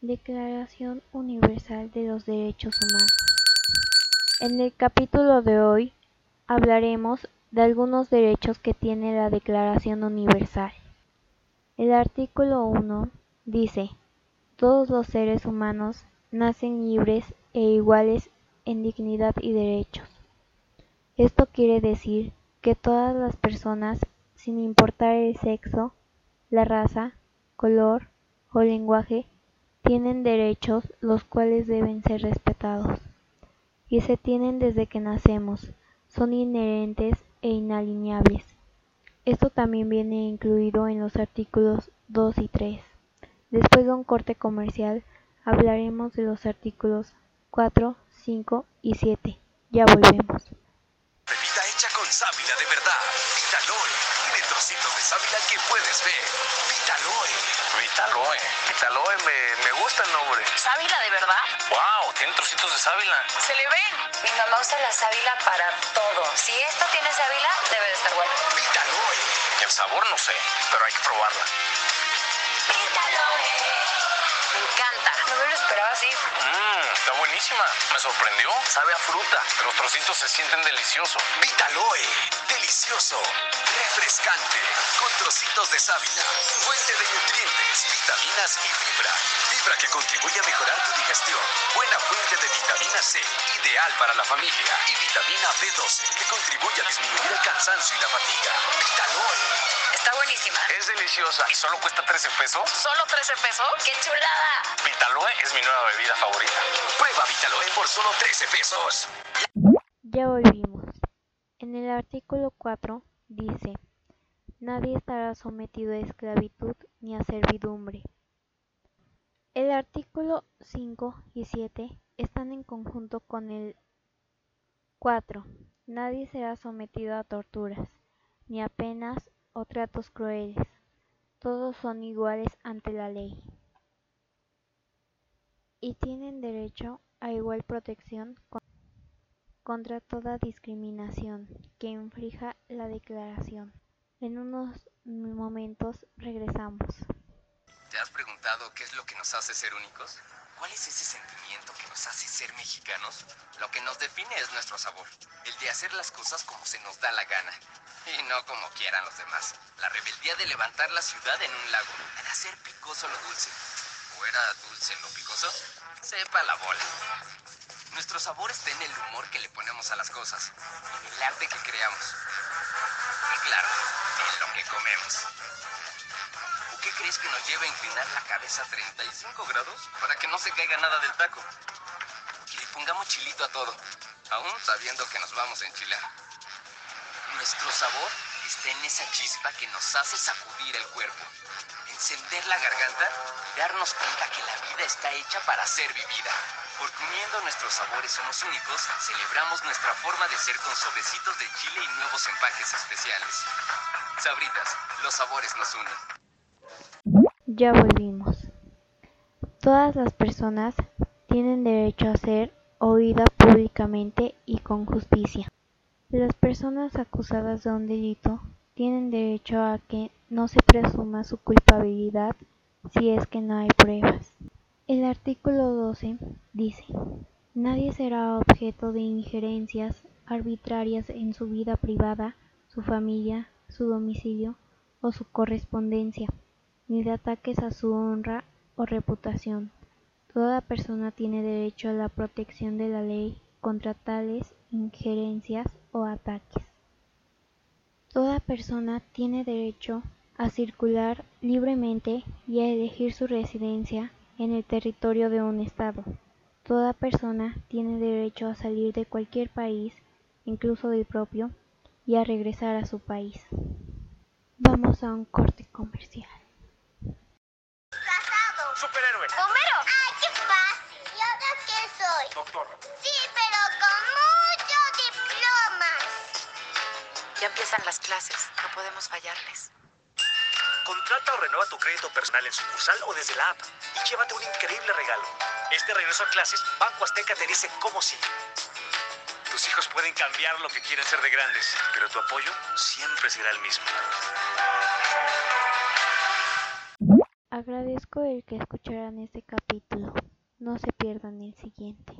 Declaración Universal de los Derechos Humanos. En el capítulo de hoy hablaremos de algunos derechos que tiene la Declaración Universal. El artículo 1 dice, todos los seres humanos nacen libres e iguales en dignidad y derechos. Esto quiere decir que todas las personas, sin importar el sexo, la raza, color o lenguaje, tienen derechos los cuales deben ser respetados, y se tienen desde que nacemos, son inherentes e inalineables. Esto también viene incluido en los artículos 2 y 3. Después de un corte comercial, hablaremos de los artículos 4, 5 y 7. Ya volvemos. Bebida hecha con sábila de verdad. Vitaloe. De sábila que puedes ver. Vitaloe. Vitaloe. Vitaloe me, me gusta el nombre. ¿Sábila de verdad? ¡Wow! Tiene trocitos de sábila. Se le ven. Mi mamá usa la sábila para todo. Si esto tiene sábila, debe de estar bueno. Vitaloe. El sabor no sé, pero hay que probarla. Me encanta. No me lo esperaba así. Mmm, está buenísima. Me sorprendió. Sabe a fruta. Los trocitos se sienten deliciosos. Vitaloe. Delicioso. Refrescante. Con trocitos de sábila. Fuente de nutrientes, vitaminas y fibra. Fibra que contribuye a mejorar tu digestión. Buena fuente de vitamina C. Ideal para la familia. Y vitamina B12 que contribuye a disminuir el cansancio y la fatiga. Vitaloe. Está buenísima. Es deliciosa y solo cuesta 13 pesos. ¿Solo 13 pesos? ¡Qué chulada! Vitaloe es mi nueva bebida favorita. Prueba Vitaloe por solo 13 pesos. Ya volvimos. En el artículo 4 dice, nadie estará sometido a esclavitud ni a servidumbre. El artículo 5 y 7 están en conjunto con el 4. Nadie será sometido a torturas, ni a penas o tratos crueles. Todos son iguales ante la ley. Y tienen derecho a igual protección con- contra toda discriminación que inflija la declaración. En unos momentos regresamos. ¿Te has preguntado qué es lo que nos hace ser únicos? ¿Cuál es ese sentimiento que nos hace ser mexicanos? Lo que nos define es nuestro sabor, el de hacer las cosas como se nos da la gana y no como quieran los demás. La rebeldía de levantar la ciudad en un lago, de hacer picoso lo dulce. ¿O era dulce lo picoso? Sepa la bola. Nuestro sabor está en el humor que le ponemos a las cosas, en el arte que creamos y claro, en lo que comemos. ¿O qué crees que nos lleva a inclinar la cabeza a 35 grados para que no se caiga nada del taco? Y le pongamos chilito a todo, aún sabiendo que nos vamos a enchilar. Nuestro sabor está en esa chispa que nos hace sacudir el cuerpo, encender la garganta y darnos cuenta que la vida está hecha para ser vivida. Porque uniendo nuestros sabores somos únicos, celebramos nuestra forma de ser con sobrecitos de chile y nuevos empaques especiales. Sabritas, los sabores nos unen. Ya volvimos. Todas las personas tienen derecho a ser oída públicamente y con justicia. Las personas acusadas de un delito tienen derecho a que no se presuma su culpabilidad si es que no hay pruebas. El artículo 12 dice, nadie será objeto de injerencias arbitrarias en su vida privada, su familia, su domicilio o su correspondencia, ni de ataques a su honra o reputación. Toda persona tiene derecho a la protección de la ley contra tales injerencias o ataques. Toda persona tiene derecho a circular libremente y a elegir su residencia en el territorio de un Estado. Toda persona tiene derecho a salir de cualquier país, incluso del propio, y a regresar a su país. Vamos a un corte comercial. Superhéroe. Homero. ¡Ay, qué fácil! ¿Y ahora qué soy? Doctor. Sí, pero con muchos diplomas. Ya empiezan las clases. No podemos fallarles. Contrata o renueva tu crédito personal en sucursal o desde la app y llévate un increíble regalo. Este regreso a clases, Banco Azteca te dice cómo sí. Tus hijos pueden cambiar lo que quieren ser de grandes, pero tu apoyo siempre será el mismo. Agradezco el que escucharan este capítulo. No se pierdan el siguiente.